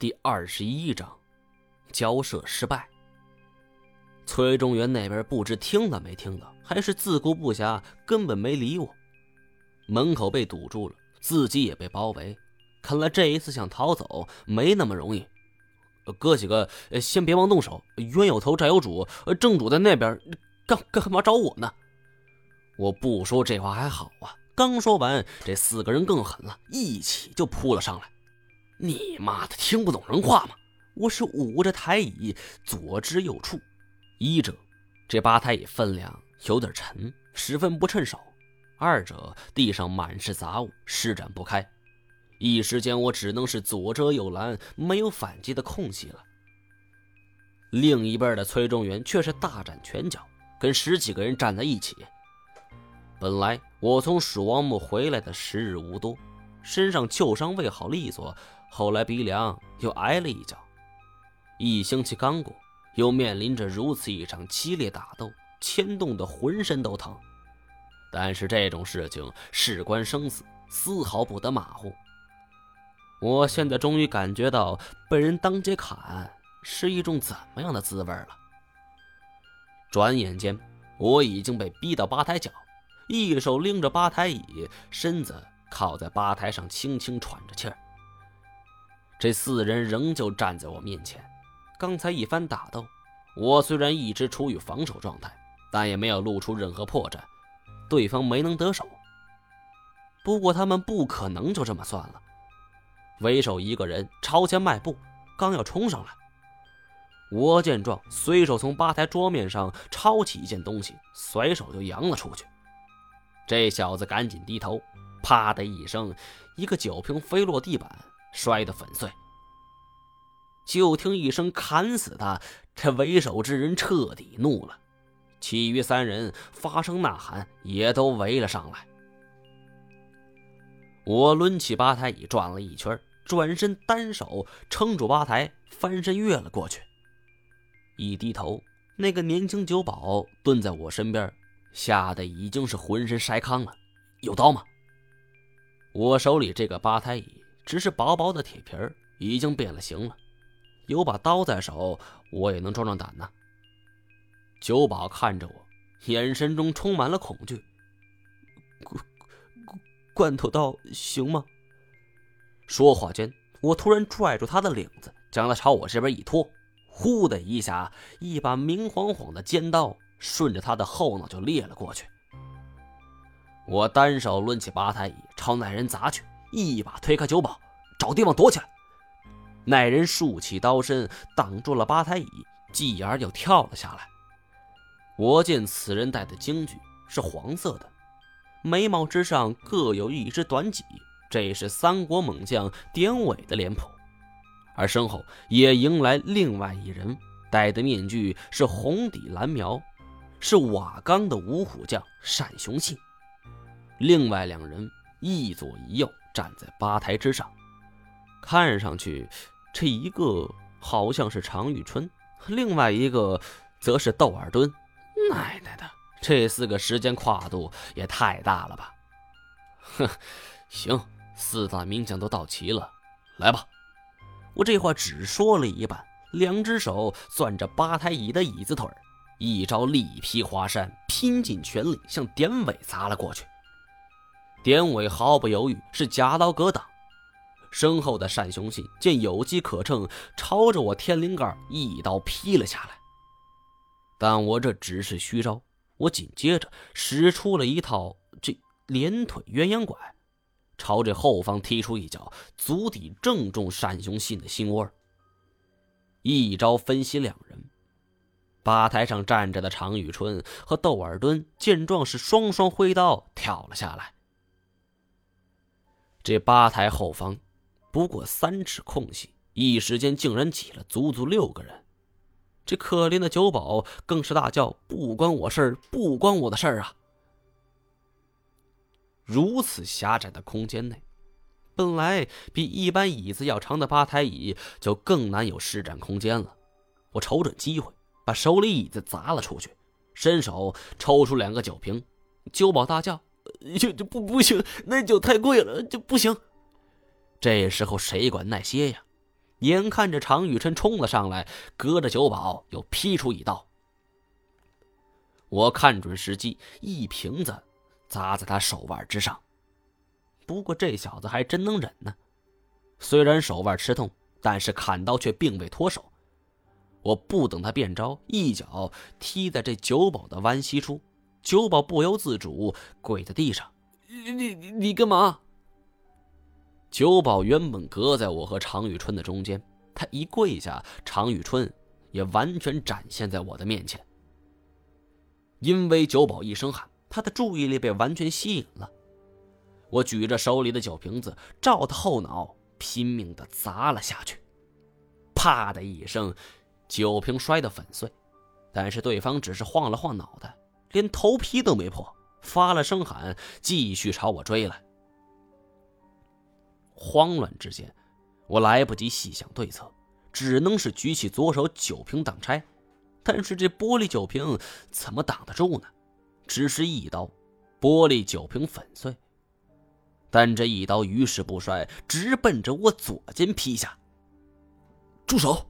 第二十一章，交涉失败。崔中原那边不知听了没听到，还是自顾不暇，根本没理我。门口被堵住了，自己也被包围，看来这一次想逃走没那么容易。哥几个，先别忙动手，冤有头债有主，正主在那边，干干嘛找我呢？我不说这话还好啊，刚说完，这四个人更狠了，一起就扑了上来。你妈的，听不懂人话吗？我是捂着台椅，左支右绌。一者，这吧台椅分量有点沉，十分不趁手；二者，地上满是杂物，施展不开。一时间，我只能是左遮右拦，没有反击的空隙了。另一边的崔中原却是大展拳脚，跟十几个人站在一起。本来我从蜀王墓回来的时日无多，身上旧伤未好利索。后来鼻梁又挨了一脚，一星期刚过，又面临着如此一场激烈打斗，牵动的浑身都疼。但是这种事情事关生死，丝毫不得马虎。我现在终于感觉到被人当街砍是一种怎么样的滋味了。转眼间，我已经被逼到吧台角，一手拎着吧台椅，身子靠在吧台上，轻轻喘着气儿。这四人仍旧站在我面前。刚才一番打斗，我虽然一直处于防守状态，但也没有露出任何破绽，对方没能得手。不过他们不可能就这么算了。为首一个人朝前迈步，刚要冲上来，我见状，随手从吧台桌面上抄起一件东西，甩手就扬了出去。这小子赶紧低头，啪的一声，一个酒瓶飞落地板。摔得粉碎。就听一声“砍死他”，这为首之人彻底怒了，其余三人发声呐喊，也都围了上来。我抡起吧台椅转了一圈，转身单手撑住吧台，翻身跃了过去。一低头，那个年轻酒保蹲在我身边，吓得已经是浑身筛糠了。有刀吗？我手里这个吧台椅。只是薄薄的铁皮儿，已经变了形了。有把刀在手，我也能壮壮胆呢。酒保看着我，眼神中充满了恐惧。罐罐头刀行吗？说话间，我突然拽住他的领子，将他朝我这边一拖，呼的一下，一把明晃晃的尖刀顺着他的后脑就裂了过去。我单手抡起吧台椅，朝那人砸去。一把推开酒保，找地方躲起来。那人竖起刀身，挡住了吧台椅，继而就跳了下来。我见此人戴的京剧是黄色的，眉毛之上各有一只短戟，这是三国猛将典韦的脸谱。而身后也迎来另外一人，戴的面具是红底蓝描，是瓦岗的五虎将单雄信。另外两人一左一右。站在吧台之上，看上去，这一个好像是常遇春，另外一个则是窦尔敦。奶奶的，这四个时间跨度也太大了吧！哼，行，四大名将都到齐了，来吧。我这话只说了一半，两只手攥着吧台椅的椅子腿一招力劈华山，拼尽全力向典韦砸了过去。典韦毫不犹豫，是夹刀格挡。身后的单雄信见有机可乘，朝着我天灵盖一刀劈了下来。但我这只是虚招，我紧接着使出了一套这连腿鸳鸯拐，朝着后方踢出一脚，足底正中单雄信的心窝。一招分析两人，吧台上站着的常遇春和窦尔敦见状，是双双挥刀跳了下来。这吧台后方，不过三尺空隙，一时间竟然挤了足足六个人。这可怜的酒保更是大叫：“不关我事儿，不关我的事儿啊！”如此狭窄的空间内，本来比一般椅子要长的吧台椅就更难有施展空间了。我瞅准机会，把手里椅子砸了出去，伸手抽出两个酒瓶。酒保大叫。就就不不行，那酒太贵了，就不行。这时候谁管那些呀？眼看着常雨琛冲了上来，隔着酒保又劈出一刀。我看准时机，一瓶子砸在他手腕之上。不过这小子还真能忍呢，虽然手腕吃痛，但是砍刀却并未脱手。我不等他变招，一脚踢在这酒保的弯膝处，酒保不由自主跪在地上。你你你干嘛？酒保原本隔在我和常宇春的中间，他一跪下，常宇春也完全展现在我的面前。因为酒保一声喊，他的注意力被完全吸引了。我举着手里的酒瓶子，照他后脑拼命的砸了下去，啪的一声。酒瓶摔得粉碎，但是对方只是晃了晃脑袋，连头皮都没破，发了声喊，继续朝我追来。慌乱之间，我来不及细想对策，只能是举起左手酒瓶挡拆，但是这玻璃酒瓶怎么挡得住呢？只是一刀，玻璃酒瓶粉碎，但这一刀于事不衰，直奔着我左肩劈下。住手！